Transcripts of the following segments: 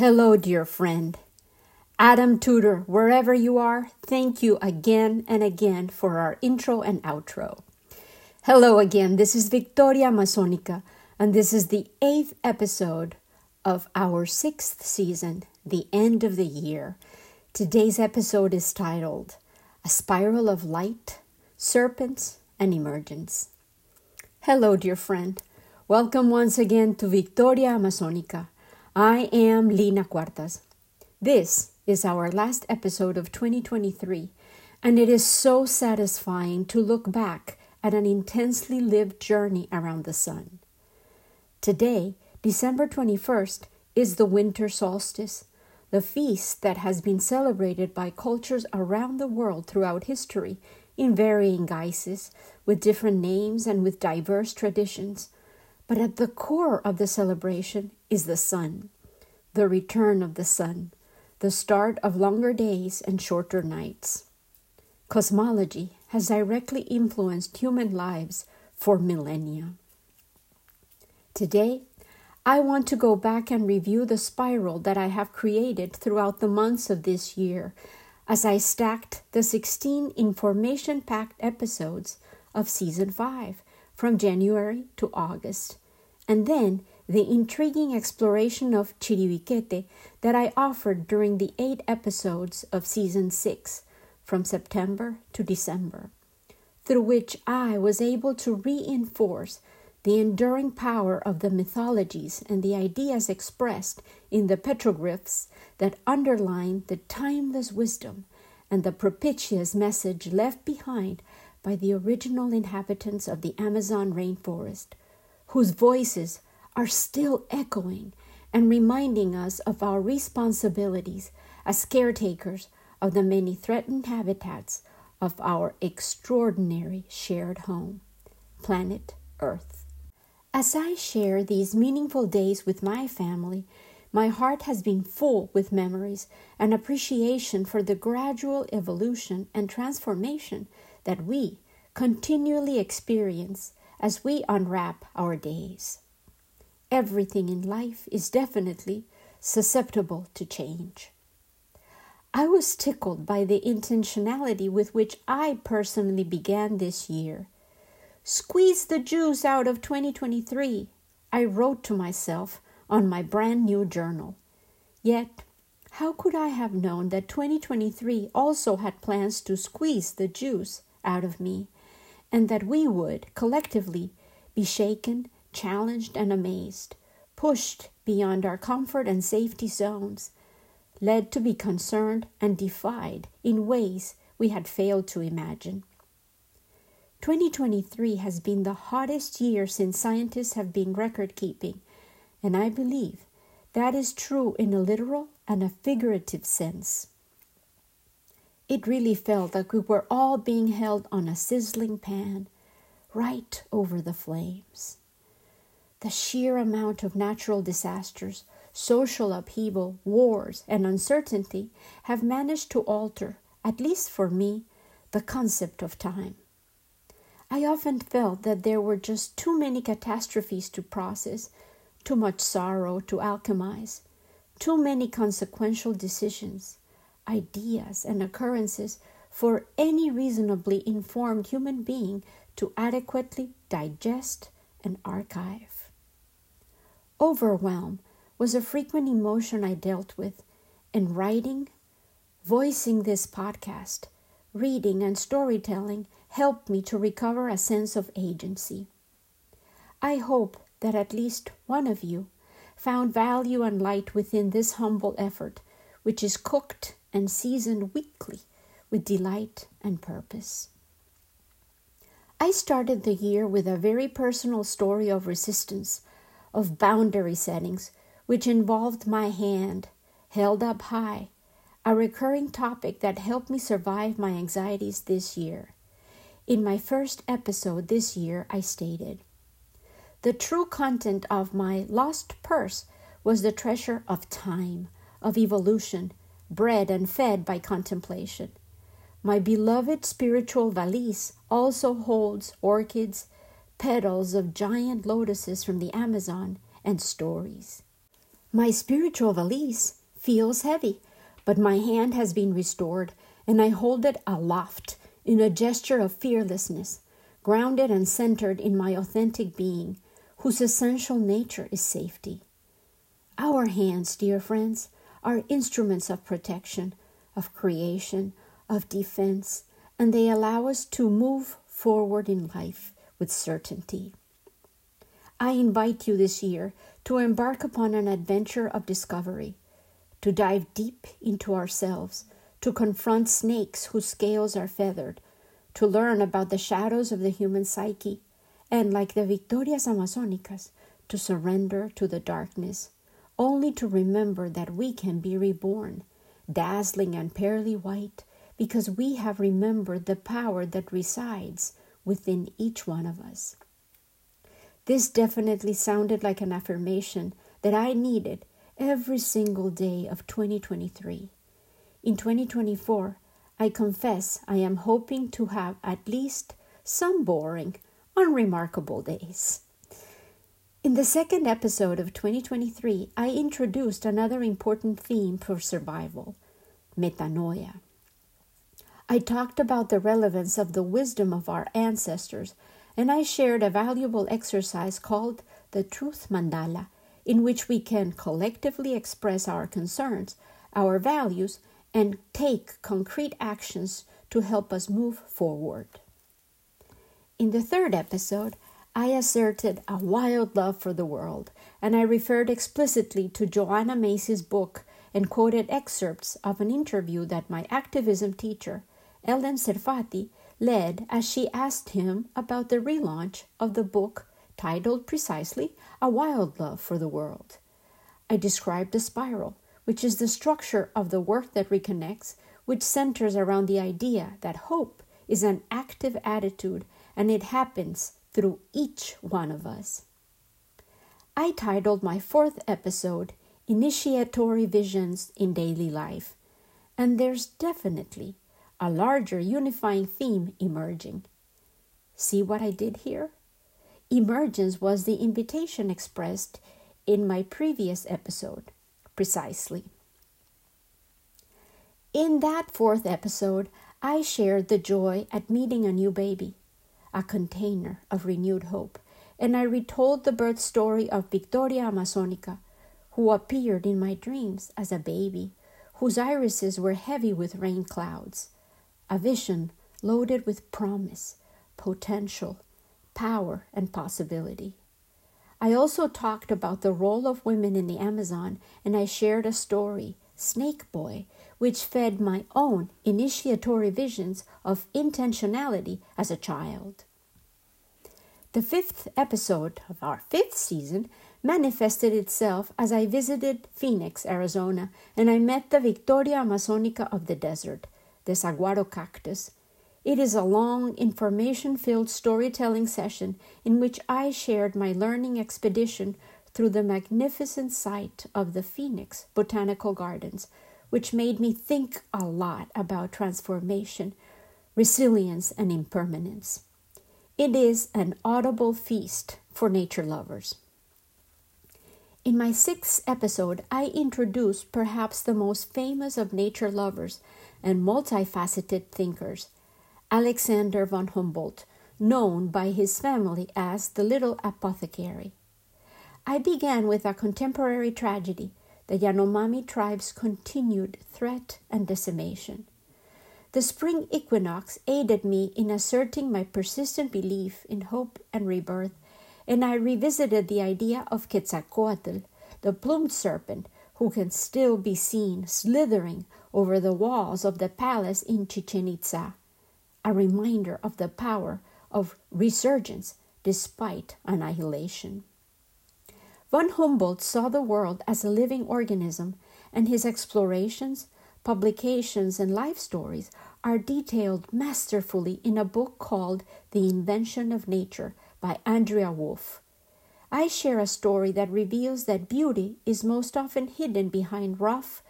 Hello, dear friend. Adam Tudor, wherever you are, thank you again and again for our intro and outro. Hello again, this is Victoria Amazonica, and this is the eighth episode of our sixth season, The End of the Year. Today's episode is titled A Spiral of Light, Serpents, and Emergence. Hello, dear friend. Welcome once again to Victoria Amazonica. I am Lina Cuartas. This is our last episode of 2023, and it is so satisfying to look back at an intensely lived journey around the sun. Today, December 21st, is the winter solstice, the feast that has been celebrated by cultures around the world throughout history in varying guises, with different names and with diverse traditions. But at the core of the celebration is the sun, the return of the sun, the start of longer days and shorter nights. Cosmology has directly influenced human lives for millennia. Today, I want to go back and review the spiral that I have created throughout the months of this year as I stacked the 16 information packed episodes of Season 5 from January to August, and then the intriguing exploration of Chiribiquete that I offered during the eight episodes of Season 6 from September to December, through which I was able to reinforce the enduring power of the mythologies and the ideas expressed in the petroglyphs that underline the timeless wisdom and the propitious message left behind by the original inhabitants of the Amazon rainforest, whose voices are still echoing and reminding us of our responsibilities as caretakers of the many threatened habitats of our extraordinary shared home, planet Earth. As I share these meaningful days with my family, my heart has been full with memories and appreciation for the gradual evolution and transformation that we continually experience as we unwrap our days. Everything in life is definitely susceptible to change. I was tickled by the intentionality with which I personally began this year Squeeze the juice out of 2023, I wrote to myself on my brand new journal. Yet, how could I have known that 2023 also had plans to squeeze the juice out of me, and that we would, collectively, be shaken, challenged, and amazed, pushed beyond our comfort and safety zones, led to be concerned and defied in ways we had failed to imagine. 2023 has been the hottest year since scientists have been record keeping, and I believe that is true in a literal and a figurative sense. It really felt like we were all being held on a sizzling pan right over the flames. The sheer amount of natural disasters, social upheaval, wars, and uncertainty have managed to alter, at least for me, the concept of time. I often felt that there were just too many catastrophes to process, too much sorrow to alchemize, too many consequential decisions, ideas, and occurrences for any reasonably informed human being to adequately digest and archive. Overwhelm was a frequent emotion I dealt with, and writing, voicing this podcast, reading, and storytelling helped me to recover a sense of agency. I hope that at least one of you found value and light within this humble effort, which is cooked and seasoned weekly with delight and purpose. I started the year with a very personal story of resistance, of boundary settings, which involved my hand held up high, a recurring topic that helped me survive my anxieties this year. In my first episode this year, I stated The true content of my lost purse was the treasure of time, of evolution, bred and fed by contemplation. My beloved spiritual valise also holds orchids, petals of giant lotuses from the Amazon, and stories. My spiritual valise feels heavy, but my hand has been restored, and I hold it aloft in a gesture of fearlessness, grounded and centered in my authentic being, whose essential nature is safety. Our hands, dear friends, are instruments of protection, of creation, of defense, and they allow us to move forward in life with certainty. I invite you this year to embark upon an adventure of discovery, to dive deep into ourselves, to confront snakes whose scales are feathered, to learn about the shadows of the human psyche, and like the Victorias Amazonicas, to surrender to the darkness, only to remember that we can be reborn, dazzling and pearly white, because we have remembered the power that resides within each one of us. This definitely sounded like an affirmation that I needed every single day of 2023. In 2024, I confess I am hoping to have at least some boring, unremarkable days. In the second episode of 2023, I introduced another important theme for survival metanoia. I talked about the relevance of the wisdom of our ancestors, and I shared a valuable exercise called the Truth Mandala, in which we can collectively express our concerns, our values, and take concrete actions to help us move forward. In the third episode, I asserted a wild love for the world, and I referred explicitly to Joanna Macy's book and quoted excerpts of an interview that my activism teacher, Ellen Serfati, led as she asked him about the relaunch of the book titled precisely A Wild Love for the World. I described the spiral, which is the structure of the work that reconnects, which centers around the idea that hope is an active attitude and it happens through each one of us. I titled my fourth episode Initiatory Visions in Daily Life, and there's definitely a larger unifying theme emerging. See what I did here? Emergence was the invitation expressed in my previous episode precisely. In that fourth episode, I shared the joy at meeting a new baby, a container of renewed hope, and I retold the birth story of Victoria Amazonica, who appeared in my dreams as a baby, whose irises were heavy with rain clouds, a vision loaded with promise, potential, power, and possibility. I also talked about the role of women in the Amazon, and I shared a story, Snake Boy, which fed my own initiatory visions of intentionality as a child. The fifth episode of our fifth season manifested itself as I visited Phoenix, Arizona, and I met the Victoria Amazonica of the desert, the saguaro cactus, it is a long, information filled storytelling session in which I shared my learning expedition through the magnificent site of the Phoenix Botanical Gardens, which made me think a lot about transformation, resilience, and impermanence. It is an audible feast for nature lovers. In my sixth episode, I introduce perhaps the most famous of nature lovers and multifaceted thinkers, Alexander von Humboldt, known by his family as the Little Apothecary. I began with a contemporary tragedy, the Yanomami tribe's continued threat and decimation. The spring equinox aided me in asserting my persistent belief in hope and rebirth, and I revisited the idea of Quetzalcoatl, the plumed serpent who can still be seen slithering over the walls of the palace in Chichen Itza a reminder of the power of resurgence despite annihilation. Von Humboldt saw the world as a living organism, and his explorations, publications, and life stories are detailed masterfully in a book called The Invention of Nature by Andrea Wulf. I share a story that reveals that beauty is most often hidden behind rough,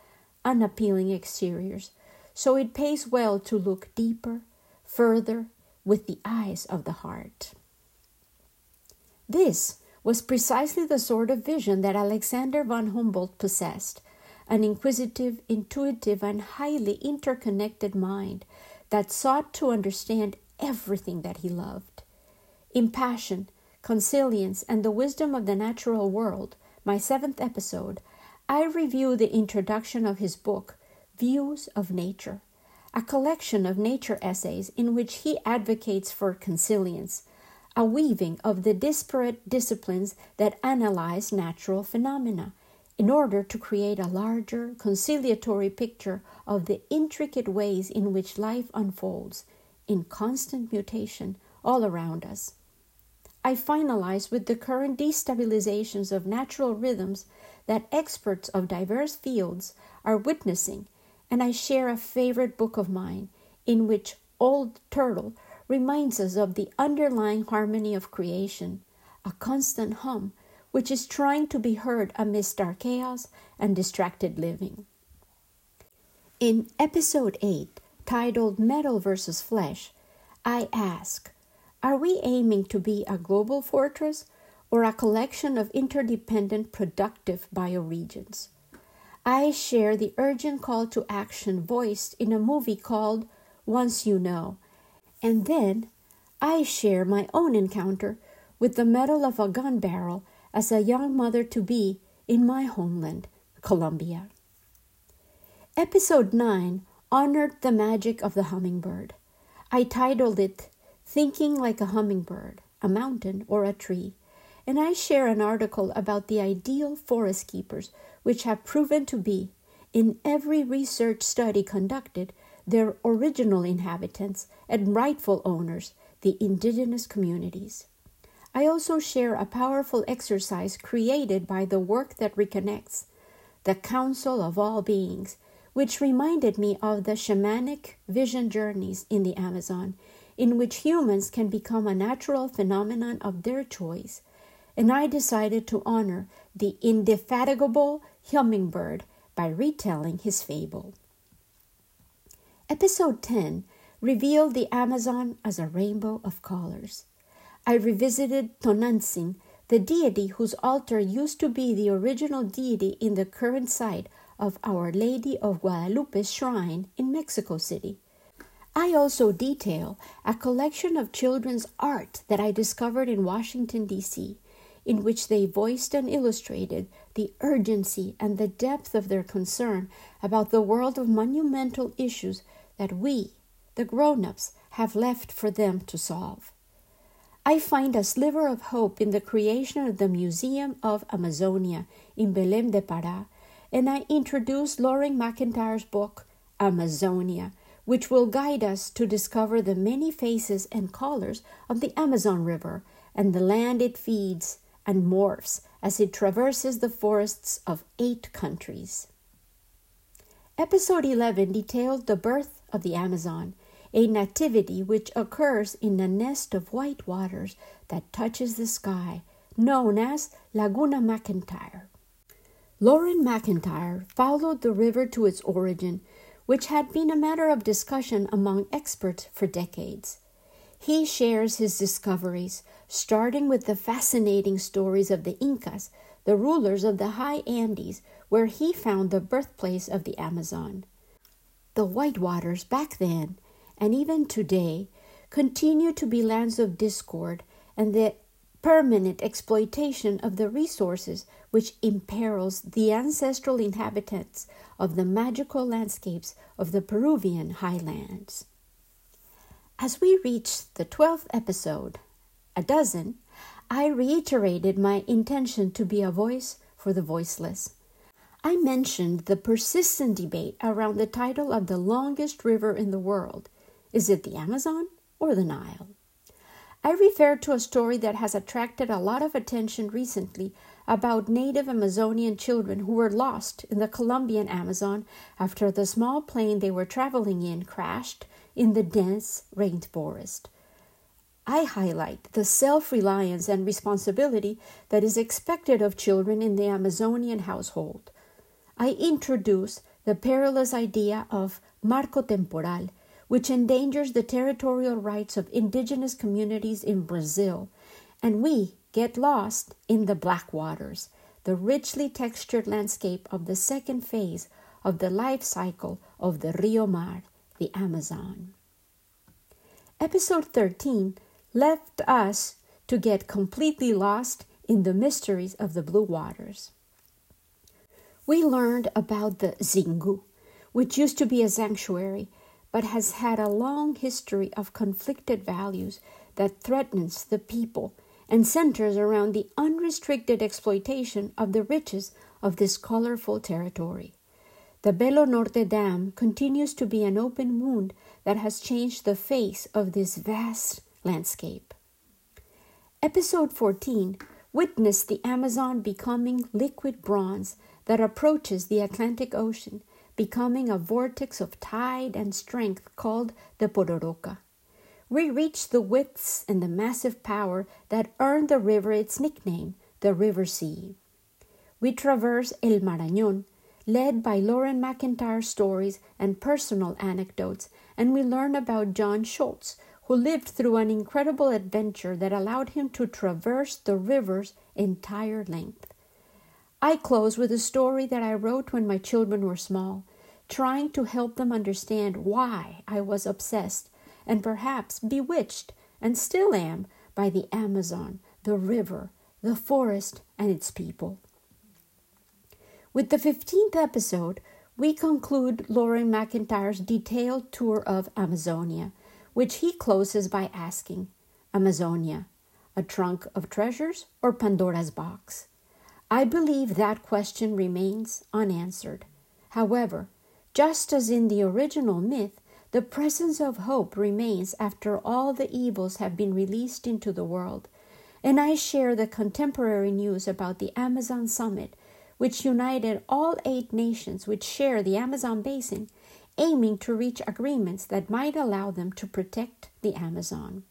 unappealing exteriors, so it pays well to look deeper further with the eyes of the heart. This was precisely the sort of vision that Alexander von Humboldt possessed an inquisitive, intuitive, and highly interconnected mind that sought to understand everything that he loved. In Passion, Consilience, and the Wisdom of the Natural World, my seventh episode, I review the introduction of his book, Views of Nature, a collection of nature essays in which he advocates for consilience, a weaving of the disparate disciplines that analyze natural phenomena in order to create a larger, conciliatory picture of the intricate ways in which life unfolds in constant mutation all around us. I finalize with the current destabilizations of natural rhythms that experts of diverse fields are witnessing, and I share a favorite book of mine in which Old Turtle reminds us of the underlying harmony of creation, a constant hum which is trying to be heard amidst our chaos and distracted living. In episode 8, titled Metal versus Flesh, I ask Are we aiming to be a global fortress or a collection of interdependent productive bioregions? I share the urgent call to action voiced in a movie called Once You Know, and then I share my own encounter with the metal of a gun barrel as a young mother to be in my homeland, Colombia. Episode 9 honored the magic of the hummingbird. I titled it Thinking Like a Hummingbird, a Mountain or a Tree, and I share an article about the ideal forest keepers, which have proven to be, in every research study conducted, their original inhabitants and rightful owners, the indigenous communities. I also share a powerful exercise created by the work that reconnects, the Council of All Beings, which reminded me of the shamanic vision journeys in the Amazon, in which humans can become a natural phenomenon of their choice. And I decided to honor the indefatigable hummingbird by retelling his fable. Episode 10 revealed the Amazon as a rainbow of colors. I revisited Tonantzin, the deity whose altar used to be the original deity in the current site of Our Lady of Guadalupe's shrine in Mexico City. I also detail a collection of children's art that I discovered in Washington, D.C., in which they voiced and illustrated the urgency and the depth of their concern about the world of monumental issues that we, the grown ups, have left for them to solve. I find a sliver of hope in the creation of the Museum of Amazonia in Belém de Pará, and I introduce Loren McIntyre's book, Amazonia, which will guide us to discover the many faces and colors of the Amazon River and the land it feeds and morphs as it traverses the forests of eight countries. Episode 11 detailed the birth of the Amazon a nativity which occurs in a nest of white waters that touches the sky, known as Laguna McIntyre. Loren McIntyre followed the river to its origin, which had been a matter of discussion among experts for decades. He shares his discoveries, starting with the fascinating stories of the Incas, the rulers of the high Andes, where he found the birthplace of the Amazon. The white waters back then and even today continue to be lands of discord and the permanent exploitation of the resources which imperils the ancestral inhabitants of the magical landscapes of the Peruvian highlands. As we reached the 12th episode, a dozen, I reiterated my intention to be a voice for the voiceless. I mentioned the persistent debate around the title of the longest river in the world is it the Amazon or the Nile? I refer to a story that has attracted a lot of attention recently about native Amazonian children who were lost in the Colombian Amazon after the small plane they were traveling in crashed in the dense rainforest. I highlight the self reliance and responsibility that is expected of children in the Amazonian household. I introduce the perilous idea of marco temporal which endangers the territorial rights of indigenous communities in Brazil, and we get lost in the black waters, the richly textured landscape of the second phase of the life cycle of the Rio Mar, the Amazon. Episode 13 left us to get completely lost in the mysteries of the blue waters. We learned about the Xingu, which used to be a sanctuary but has had a long history of conflicted values that threatens the people and centers around the unrestricted exploitation of the riches of this colorful territory. The Belo Monte Dam continues to be an open wound that has changed the face of this vast landscape. Episode 14 witnessed the Amazon becoming liquid bronze that approaches the Atlantic Ocean, becoming a vortex of tide and strength called the Pororoca we reach the widths and the massive power that earned the river its nickname, the River Sea. We traverse El Marañón, led by Loren McIntyre's stories and personal anecdotes, and we learn about John Schultz, who lived through an incredible adventure that allowed him to traverse the river's entire length. I close with a story that I wrote when my children were small, trying to help them understand why I was obsessed and perhaps bewitched, and still am, by the Amazon, the river, the forest, and its people. With the 15th episode, we conclude Loren McIntyre's detailed tour of Amazonia, which he closes by asking Amazonia, a trunk of treasures or Pandora's box? I believe that question remains unanswered. However, just as in the original myth, the presence of hope remains after all the evils have been released into the world. And I share the contemporary news about the Amazon Summit, which united all eight nations which share the Amazon basin, aiming to reach agreements that might allow them to protect the Amazon.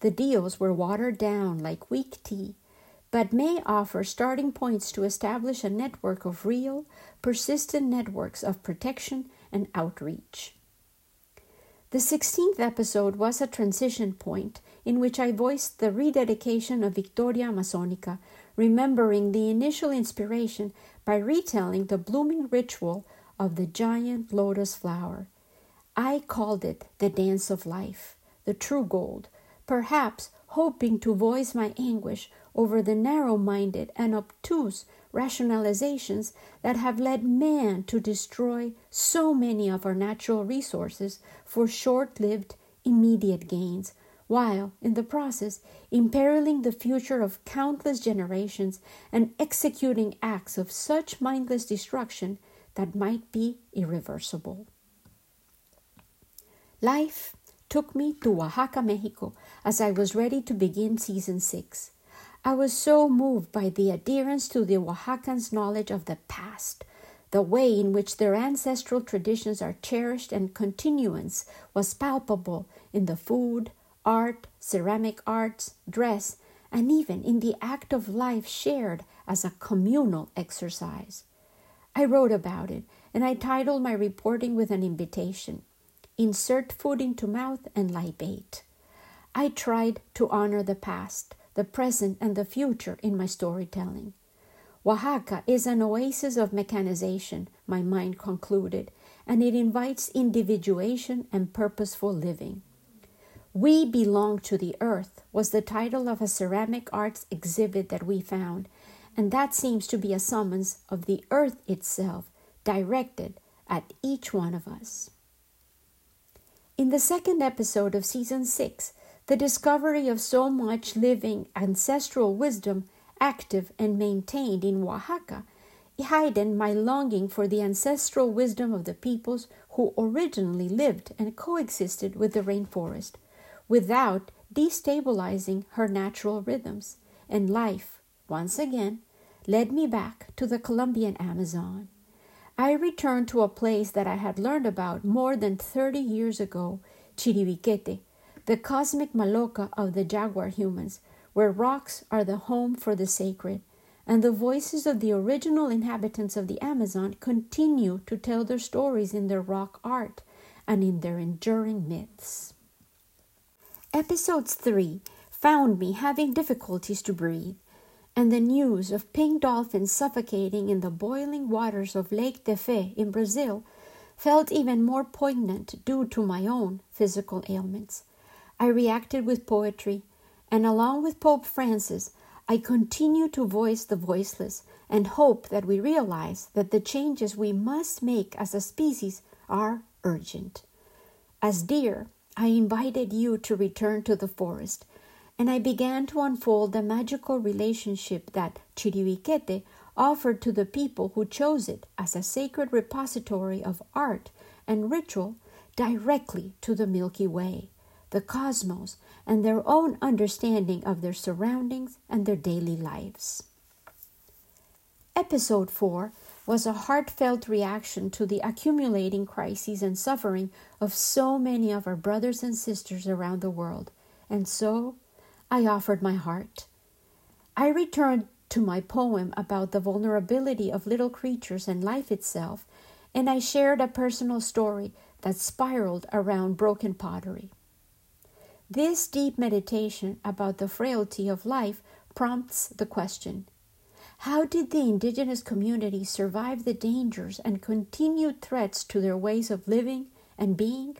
The deals were watered down like weak tea, but may offer starting points to establish a network of real, persistent networks of protection and outreach. The 16th episode was a transition point in which I voiced the rededication of Victoria Amazonica, remembering the initial inspiration by retelling the blooming ritual of the giant lotus flower. I called it the dance of life, the true gold, perhaps hoping to voice my anguish over the narrow minded and obtuse rationalizations that have led man to destroy so many of our natural resources for short lived, immediate gains, while, in the process, imperiling the future of countless generations and executing acts of such mindless destruction that might be irreversible. Life took me to Oaxaca, Mexico, as I was ready to begin season six. I was so moved by the adherence to the Oaxacans' knowledge of the past, the way in which their ancestral traditions are cherished and continuance was palpable in the food, art, ceramic arts, dress, and even in the act of life shared as a communal exercise. I wrote about it, and I titled my reporting with an invitation Insert food into mouth and libate. I tried to honor the past, the present, and the future in my storytelling. Oaxaca is an oasis of mechanization, my mind concluded, and it invites individuation and purposeful living. We Belong to the Earth was the title of a ceramic arts exhibit that we found, and that seems to be a summons of the earth itself directed at each one of us. In the second episode of season 6, the discovery of so much living ancestral wisdom active and maintained in Oaxaca heightened my longing for the ancestral wisdom of the peoples who originally lived and coexisted with the rainforest without destabilizing her natural rhythms. And life, once again, led me back to the Colombian Amazon. I returned to a place that I had learned about more than 30 years ago, Chiribiquete, the cosmic maloca of the jaguar humans, where rocks are the home for the sacred, and the voices of the original inhabitants of the Amazon continue to tell their stories in their rock art and in their enduring myths. Episodes 3, found me having difficulties to breathe, and the news of pink dolphins suffocating in the boiling waters of Lake Tefé in Brazil felt even more poignant due to my own physical ailments. I reacted with poetry, and along with Pope Francis, I continue to voice the voiceless and hope that we realize that the changes we must make as a species are urgent. As deer, I invited you to return to the forest, and I began to unfold the magical relationship that Chiribiquete offered to the people who chose it as a sacred repository of art and ritual directly to the Milky Way, the cosmos, and their own understanding of their surroundings and their daily lives. Episode 4 was a heartfelt reaction to the accumulating crises and suffering of so many of our brothers and sisters around the world, and so I offered my heart. I returned to my poem about the vulnerability of little creatures and life itself, and I shared a personal story that spiraled around broken pottery. This deep meditation about the frailty of life prompts the question How did the indigenous community survive the dangers and continued threats to their ways of living and being?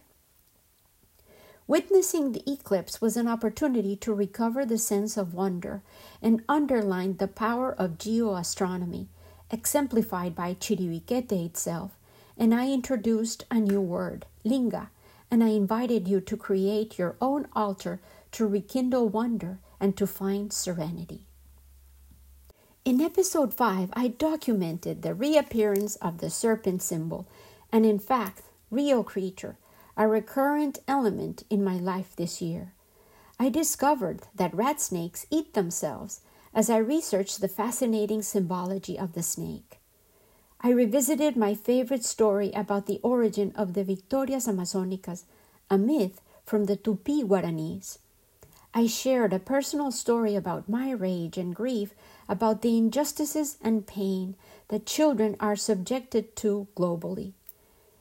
Witnessing the eclipse was an opportunity to recover the sense of wonder and underline the power of geoastronomy, exemplified by Chiribiquete itself, and I introduced a new word, linga, and I invited you to create your own altar to rekindle wonder and to find serenity. In episode 5, I documented the reappearance of the serpent symbol, and in fact, real creature a recurrent element in my life this year. I discovered that rat snakes eat themselves as I researched the fascinating symbology of the snake. I revisited my favorite story about the origin of the Victorias Amazonicas, a myth from the Tupi Guaranis. I shared a personal story about my rage and grief about the injustices and pain that children are subjected to globally.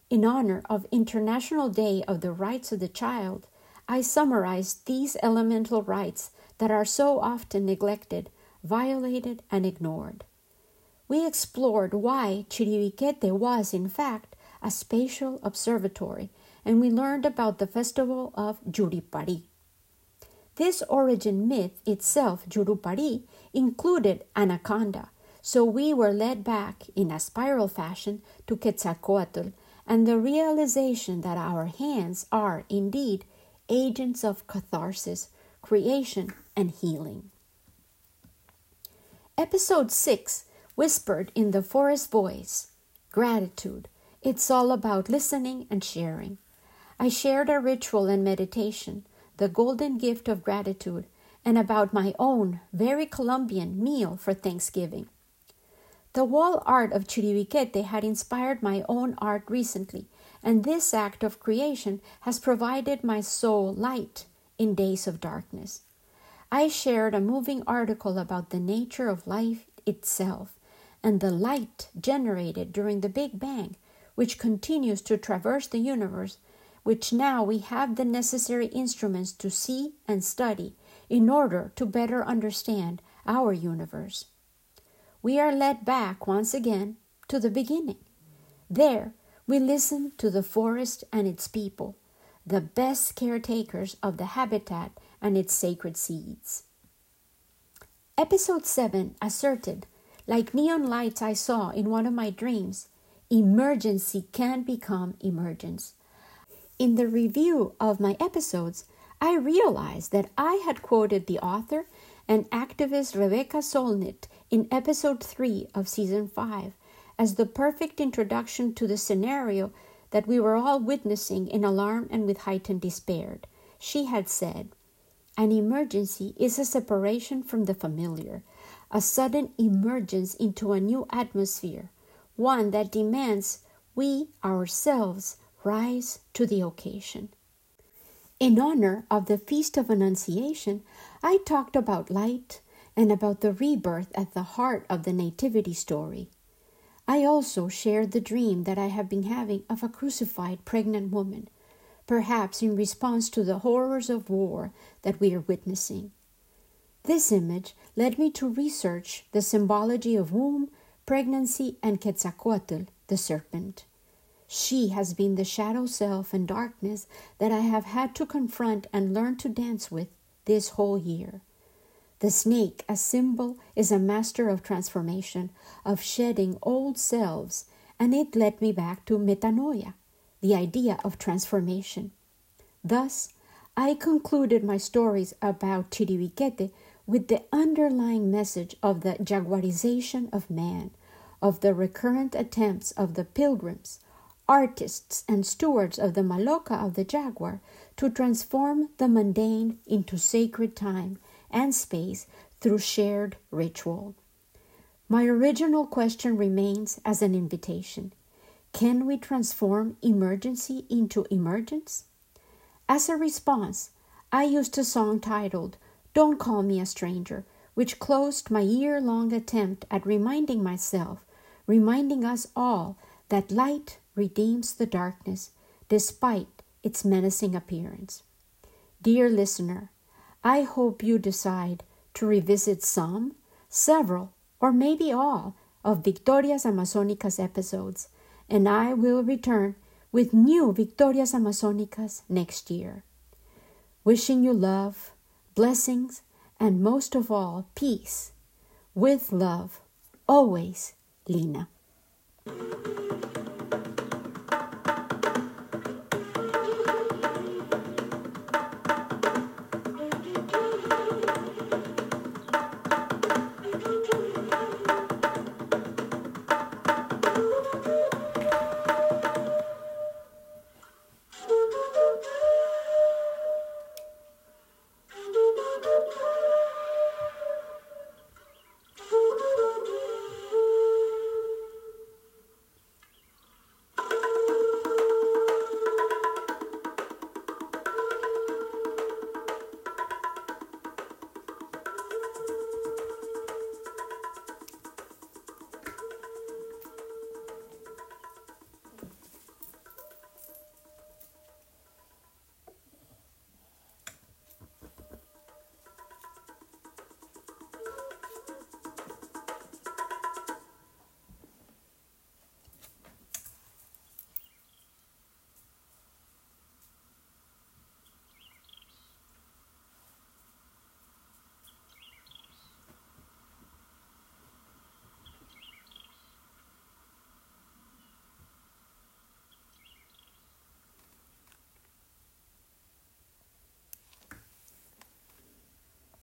In honor of International Day of the Rights of the Child, I summarized these elemental rights that are so often neglected, violated, and ignored. We explored why Chiribiquete was, in fact, a spatial observatory, and we learned about the festival of Jurupari. This origin myth itself, Jurupari, included anaconda, so we were led back in a spiral fashion to Quetzalcoatl and the realization that our hands are indeed agents of catharsis, creation, and healing. Episode 6 Whispered in the Forest Voice Gratitude. It's all about listening and sharing. I shared a ritual and meditation, the golden gift of gratitude, and about my own very Colombian meal for Thanksgiving. The wall art of Chiribiquete had inspired my own art recently, and this act of creation has provided my soul light in days of darkness. I shared a moving article about the nature of life itself and the light generated during the Big Bang, which continues to traverse the universe, which now we have the necessary instruments to see and study in order to better understand our universe we are led back once again to the beginning. There, we listen to the forest and its people, the best caretakers of the habitat and its sacred seeds. Episode 7 asserted, like neon lights I saw in one of my dreams, emergency can become emergence. In the review of my episodes, I realized that I had quoted the author and activist Rebecca Solnit in episode 3 of season 5 as the perfect introduction to the scenario that we were all witnessing in alarm and with heightened despair. She had said, An emergency is a separation from the familiar, a sudden emergence into a new atmosphere, one that demands we ourselves rise to the occasion. In honor of the Feast of Annunciation, I talked about light and about the rebirth at the heart of the Nativity story. I also shared the dream that I have been having of a crucified pregnant woman, perhaps in response to the horrors of war that we are witnessing. This image led me to research the symbology of womb, pregnancy, and Quetzalcoatl, the serpent. She has been the shadow self and darkness that I have had to confront and learn to dance with this whole year. The snake, a symbol, is a master of transformation, of shedding old selves, and it led me back to metanoia, the idea of transformation. Thus, I concluded my stories about Chiribiquete with the underlying message of the jaguarization of man, of the recurrent attempts of the pilgrims, artists, and stewards of the maloca of the jaguar to transform the mundane into sacred time and space through shared ritual. My original question remains as an invitation Can we transform emergency into emergence? As a response, I used a song titled don't Call Me a Stranger, which closed my year long attempt at reminding myself, reminding us all, that light redeems the darkness despite its menacing appearance. Dear listener, I hope you decide to revisit some, several, or maybe all of Victorias Amazonicas episodes, and I will return with new Victorias Amazonicas next year. Wishing you love, blessings, and most of all, peace. With love, always, Lina.